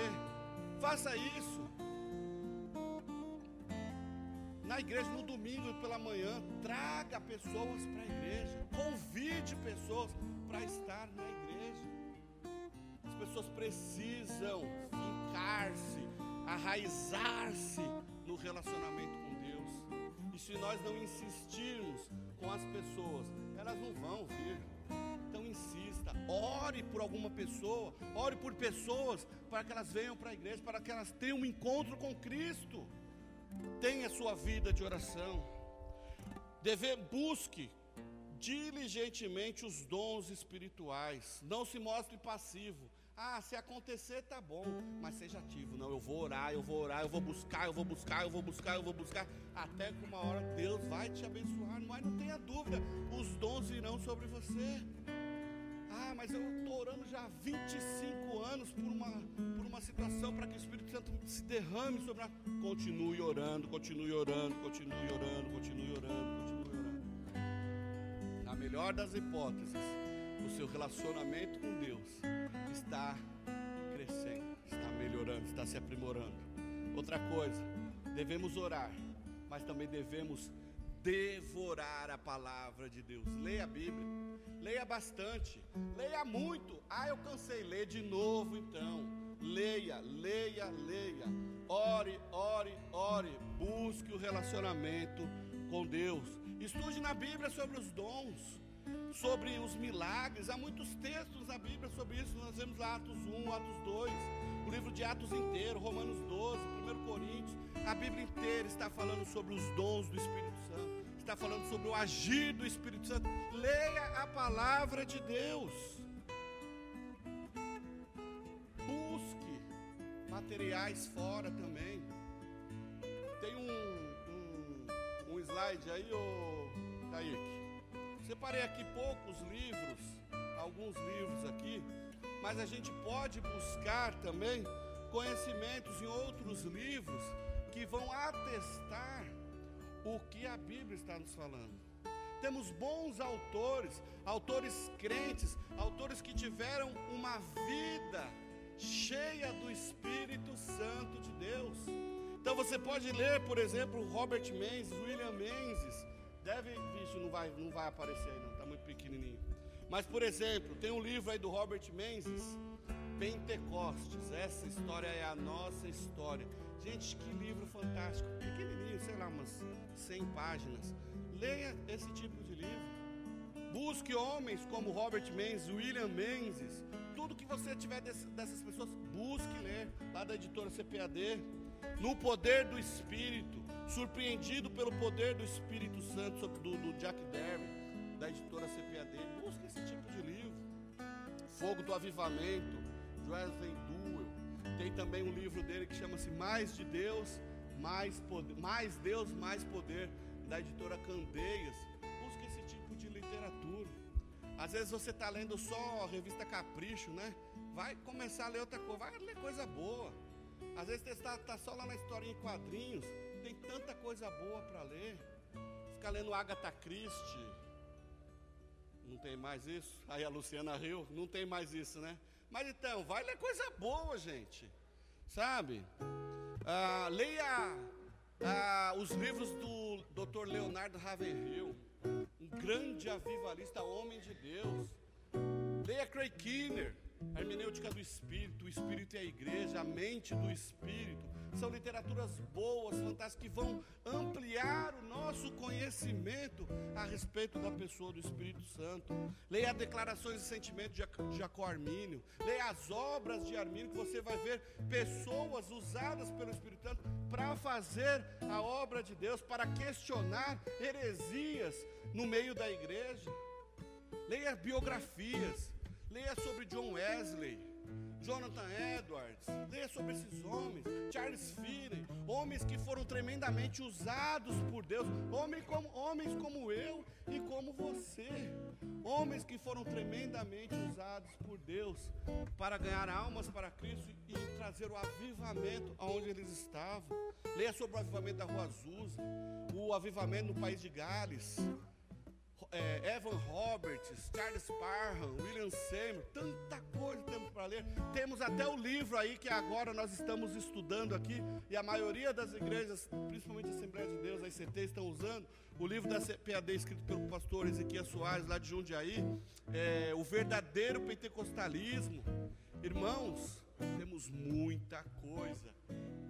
Faça isso. na igreja no domingo pela manhã, traga pessoas para a igreja, convide pessoas para estar na igreja. As pessoas precisam fincar-se, arraizar-se no relacionamento com Deus. E se nós não insistirmos com as pessoas, elas não vão vir. Então insista, ore por alguma pessoa, ore por pessoas para que elas venham para a igreja, para que elas tenham um encontro com Cristo. Tenha sua vida de oração. Deve, busque diligentemente os dons espirituais. Não se mostre passivo. Ah, se acontecer tá bom, mas seja ativo. Não, eu vou orar, eu vou orar, eu vou buscar, eu vou buscar, eu vou buscar, eu vou buscar, até que uma hora Deus vai te abençoar. Mas não tenha dúvida, os dons virão sobre você. Ah, mas eu estou orando já há 25 anos por uma, por uma situação para que o Espírito Santo se derrame sobre a. Continue orando, continue orando, continue orando, continue orando, continue orando. Na melhor das hipóteses, o seu relacionamento com Deus está crescendo, está melhorando, está se aprimorando. Outra coisa, devemos orar, mas também devemos devorar a palavra de Deus. Leia a Bíblia, leia bastante, leia muito. Ah, eu cansei, lê de novo então. Leia, leia, leia. Ore, ore, ore. Busque o relacionamento com Deus. Estude na Bíblia sobre os dons sobre os milagres. Há muitos textos na Bíblia sobre isso. Nós vemos lá Atos 1, Atos 2, o livro de Atos inteiro, Romanos 12, 1 Coríntios. A Bíblia inteira está falando sobre os dons do Espírito Santo. Está falando sobre o agir do Espírito Santo. Leia a palavra de Deus. Busque materiais fora também. Tem um, um, um slide aí, ô Kaique Separei aqui poucos livros, alguns livros aqui, mas a gente pode buscar também conhecimentos em outros livros que vão atestar o que a Bíblia está nos falando. Temos bons autores, autores crentes, autores que tiveram uma vida cheia do Espírito Santo de Deus. Então você pode ler, por exemplo, Robert Menzies, William Menzies, Deve, vixe, não vai, não vai aparecer aí não, está muito pequenininho. Mas, por exemplo, tem um livro aí do Robert Menzies, Pentecostes. Essa história é a nossa história. Gente, que livro fantástico. Pequenininho, sei lá, umas 100 páginas. Leia esse tipo de livro. Busque homens como Robert Menzies, William Menzies. Tudo que você tiver dessas pessoas, busque ler. Lá da editora CPAD. No poder do Espírito surpreendido pelo poder do Espírito Santo do, do Jack Derry, da editora CPAD. Busque esse tipo de livro. Fogo do Avivamento, Wesley Duell. Tem também um livro dele que chama-se Mais de Deus, mais, poder, mais Deus, mais Poder, da editora Candeias. Busque esse tipo de literatura. Às vezes você está lendo só a revista Capricho, né? Vai começar a ler outra coisa, vai ler coisa boa. Às vezes você está tá só lá na historinha em quadrinhos, tanta coisa boa para ler. Ficar lendo Agatha Christie. Não tem mais isso? Aí a Luciana riu, não tem mais isso, né? Mas então, vai ler coisa boa, gente. Sabe? Ah, leia ah, os livros do Dr. Leonardo Ravenhill, um grande avivalista, homem de Deus. Leia Craig Kinner, a hermenêutica do Espírito, o Espírito e a igreja, a mente do Espírito. São literaturas boas, fantásticas, que vão ampliar o nosso conhecimento a respeito da pessoa do Espírito Santo. Leia declarações de sentimento de Jacó Armínio. Leia as obras de Armínio, que você vai ver pessoas usadas pelo Espírito Santo para fazer a obra de Deus, para questionar heresias no meio da igreja. Leia biografias. Leia sobre John Wesley. Jonathan Edwards, leia sobre esses homens, Charles Finney, homens que foram tremendamente usados por Deus, homens como, homens como eu e como você, homens que foram tremendamente usados por Deus para ganhar almas para Cristo e trazer o avivamento aonde eles estavam. Leia sobre o avivamento da Rua Azusa, o avivamento no país de Gales, é, Evan Roberts, Charles Parham, William Seymour, tanta coisa temos para ler. Temos até o livro aí que agora nós estamos estudando aqui, e a maioria das igrejas, principalmente a Assembleia de Deus, a ICT, estão usando o livro da CPAD escrito pelo pastor Ezequiel Soares, lá de Jundiaí, é, O Verdadeiro Pentecostalismo. Irmãos, temos muita coisa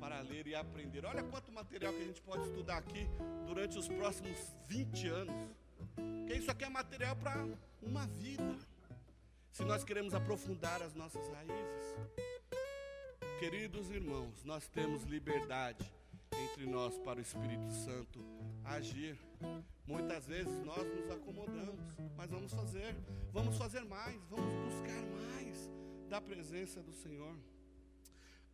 para ler e aprender. Olha quanto material que a gente pode estudar aqui durante os próximos 20 anos. Porque isso aqui é material para uma vida. Se nós queremos aprofundar as nossas raízes. Queridos irmãos, nós temos liberdade entre nós para o Espírito Santo agir. Muitas vezes nós nos acomodamos, mas vamos fazer, vamos fazer mais, vamos buscar mais da presença do Senhor.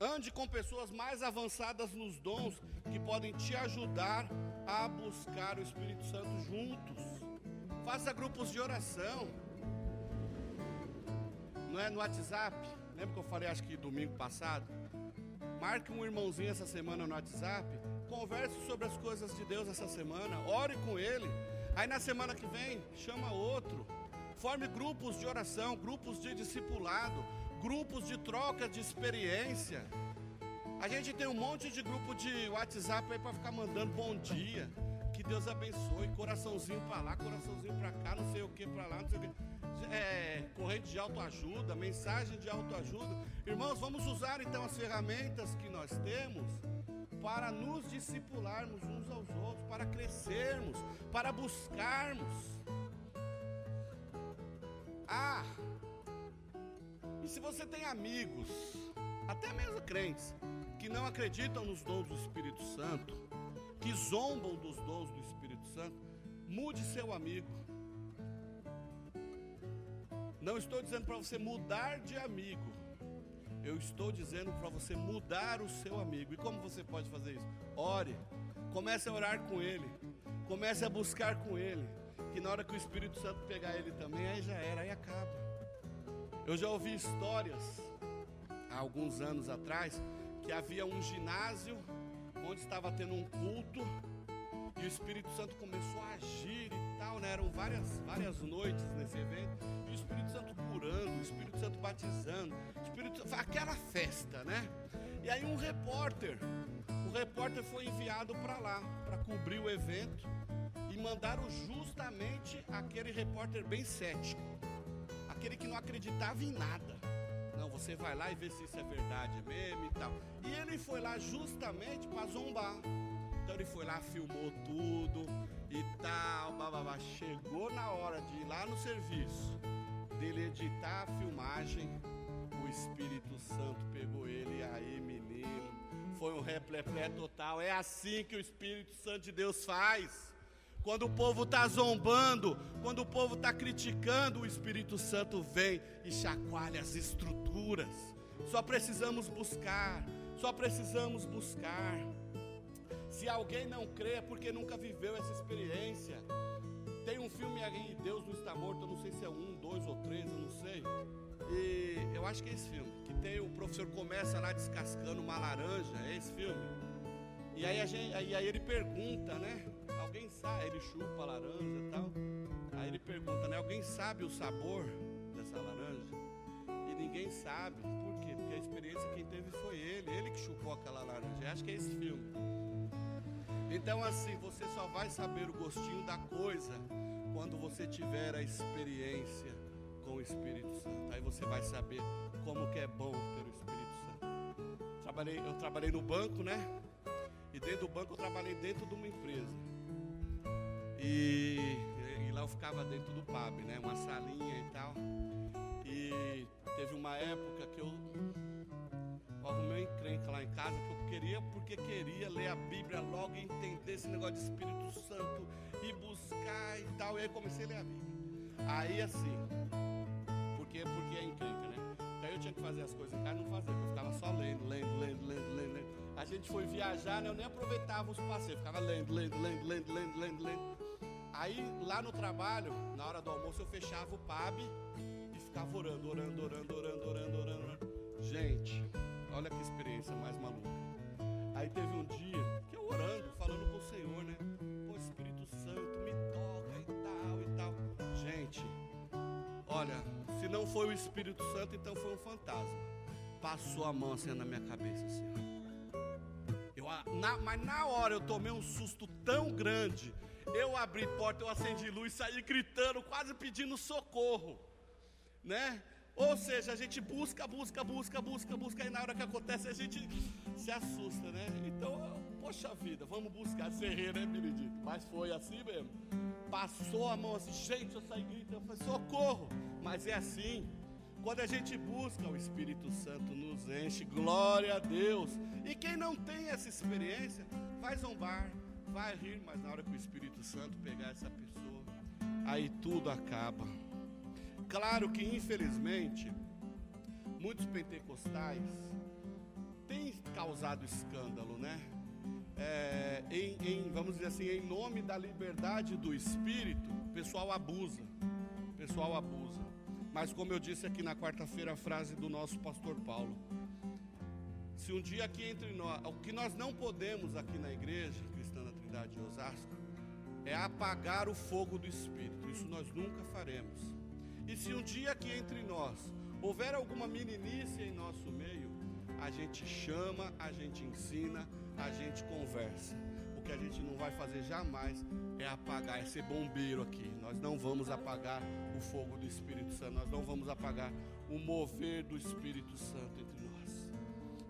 Ande com pessoas mais avançadas nos dons que podem te ajudar a buscar o Espírito Santo juntos. Faça grupos de oração. Não é no WhatsApp? Lembra que eu falei acho que domingo passado? Marque um irmãozinho essa semana no WhatsApp. Converse sobre as coisas de Deus essa semana. Ore com ele. Aí na semana que vem, chama outro. Forme grupos de oração, grupos de discipulado, grupos de troca de experiência. A gente tem um monte de grupo de WhatsApp aí para ficar mandando bom dia. Que Deus abençoe, coraçãozinho para lá, coraçãozinho para cá, não sei o que para lá, não sei o que. É, corrente de autoajuda, mensagem de autoajuda. Irmãos, vamos usar então as ferramentas que nós temos para nos discipularmos uns aos outros, para crescermos, para buscarmos. Ah, e se você tem amigos, até mesmo crentes, que não acreditam nos dons do Espírito Santo, que zombam dos dons do Espírito Santo, mude seu amigo. Não estou dizendo para você mudar de amigo, eu estou dizendo para você mudar o seu amigo. E como você pode fazer isso? Ore, comece a orar com ele, comece a buscar com ele, que na hora que o Espírito Santo pegar ele também, aí já era, aí acaba. Eu já ouvi histórias há alguns anos atrás que havia um ginásio onde estava tendo um culto e o Espírito Santo começou a agir e tal, né? Eram várias, várias noites nesse evento e o Espírito Santo curando, o Espírito Santo batizando, o Espírito aquela festa, né? E aí um repórter, o repórter foi enviado para lá para cobrir o evento e mandaram justamente aquele repórter bem cético aquele que não acreditava em nada. Você vai lá e vê se isso é verdade mesmo e tal. E ele foi lá justamente para zombar. Então ele foi lá, filmou tudo e tal, bababá. Chegou na hora de ir lá no serviço, dele editar a filmagem, o Espírito Santo pegou ele e aí, menino, foi um repleplé total. É assim que o Espírito Santo de Deus faz. Quando o povo está zombando, quando o povo está criticando, o Espírito Santo vem e chacoalha as estruturas. Só precisamos buscar, só precisamos buscar. Se alguém não crê, é porque nunca viveu essa experiência. Tem um filme aí, Deus não está morto, eu não sei se é um, dois ou três, eu não sei. E eu acho que é esse filme, que tem o professor começa lá descascando uma laranja, é esse filme. E aí, a gente, aí, aí ele pergunta, né? Alguém sabe, ele chupa a laranja e tal. Aí ele pergunta, né? Alguém sabe o sabor dessa laranja? E ninguém sabe. Por quê? Porque a experiência quem teve foi ele. Ele que chupou aquela laranja. Eu acho que é esse filme. Então assim, você só vai saber o gostinho da coisa quando você tiver a experiência com o Espírito Santo. Aí você vai saber como que é bom ter o Espírito Santo. Trabalhei, eu trabalhei no banco, né? E dentro do banco eu trabalhei dentro de uma empresa. E, e, lá eu ficava dentro do pub, né? Uma salinha e tal. E teve uma época que eu, arrumei um encrenca lá em casa que eu queria, porque queria ler a Bíblia logo e entender esse negócio de Espírito Santo e buscar e tal. E aí comecei a ler a Bíblia. Aí assim, porque, porque é encrenca, né? Então eu tinha que fazer as coisas em casa, não fazia, eu ficava só lendo, lendo, lendo, lendo, lendo. lendo. A gente foi viajar, né? Eu nem aproveitava os passeios, ficava lendo, lendo, lendo, lendo, lendo, lendo, lendo. Aí lá no trabalho, na hora do almoço, eu fechava o pub e ficava orando, orando, orando, orando, orando, orando. Gente, olha que experiência mais maluca. Aí teve um dia que eu orando, falando com o Senhor, né? Pô, Espírito Santo, me toca e tal e tal. Gente, olha, se não foi o Espírito Santo, então foi um fantasma. Passou a mão assim na minha cabeça, assim. Eu, na, mas na hora eu tomei um susto tão grande eu abri porta, eu acendi luz, saí gritando, quase pedindo socorro, né? Ou seja, a gente busca, busca, busca, busca, busca, e na hora que acontece a gente se assusta, né? Então, poxa vida, vamos buscar ser né, Benedito? Mas foi assim mesmo. Passou a mão assim, gente, eu saí gritando, eu falei, socorro! Mas é assim. Quando a gente busca, o Espírito Santo nos enche, glória a Deus. E quem não tem essa experiência, vai zombar, vai rir, mas na hora que o Espírito Santo pegar essa pessoa, aí tudo acaba. Claro que infelizmente muitos pentecostais têm causado escândalo, né? É, em, em, vamos dizer assim, em nome da liberdade do espírito, o pessoal abusa. O pessoal abusa. Mas como eu disse aqui na quarta-feira a frase do nosso pastor Paulo, se um dia aqui entre nós, o que nós não podemos aqui na igreja cristã da Trindade de Osasco é apagar o fogo do espírito. Isso nós nunca faremos. E se um dia aqui entre nós houver alguma meninice em nosso meio, a gente chama, a gente ensina, a gente conversa. Que a gente não vai fazer jamais é apagar, é ser bombeiro aqui. Nós não vamos apagar o fogo do Espírito Santo, nós não vamos apagar o mover do Espírito Santo entre nós.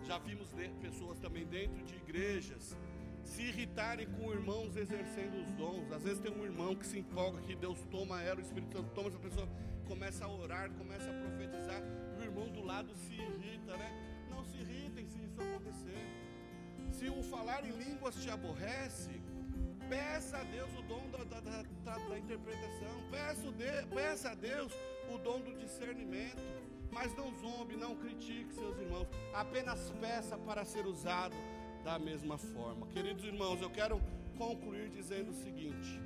Já vimos pessoas também dentro de igrejas se irritarem com irmãos exercendo os dons. Às vezes tem um irmão que se empolga que Deus toma ela, o Espírito Santo toma essa pessoa, começa a orar, começa a profetizar, e o irmão do lado se irrita, né? Não se irritem se isso acontecer. Falar em línguas te aborrece, peça a Deus o dom da, da, da, da interpretação, peça, de, peça a Deus o dom do discernimento. Mas não zombe, não critique seus irmãos, apenas peça para ser usado da mesma forma. Queridos irmãos, eu quero concluir dizendo o seguinte: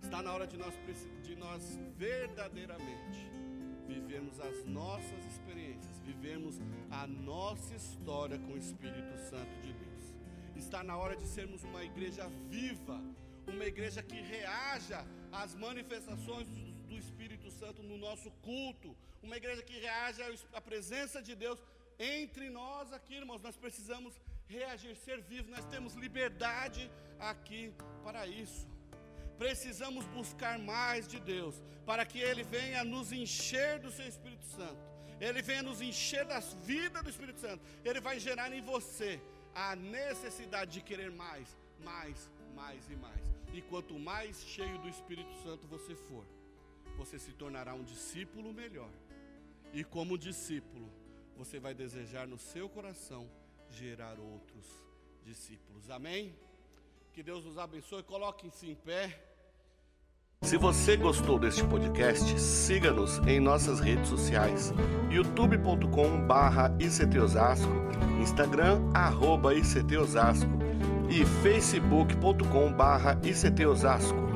está na hora de nós, de nós verdadeiramente vivermos as nossas experiências, vivermos a nossa história com o Espírito Santo de. Está na hora de sermos uma igreja viva, uma igreja que reaja às manifestações do Espírito Santo no nosso culto, uma igreja que reaja à presença de Deus entre nós aqui, irmãos. Nós precisamos reagir, ser vivo. Nós temos liberdade aqui para isso. Precisamos buscar mais de Deus, para que Ele venha nos encher do Seu Espírito Santo. Ele venha nos encher das vidas do Espírito Santo. Ele vai gerar em você a necessidade de querer mais, mais, mais e mais. E quanto mais cheio do Espírito Santo você for, você se tornará um discípulo melhor. E como discípulo, você vai desejar no seu coração gerar outros discípulos. Amém? Que Deus nos abençoe. Coloque-se em pé. Se você gostou deste podcast, siga-nos em nossas redes sociais: youtube.com/barra ictosasco, Instagram arroba ictosasco e facebook.com/barra ictosasco.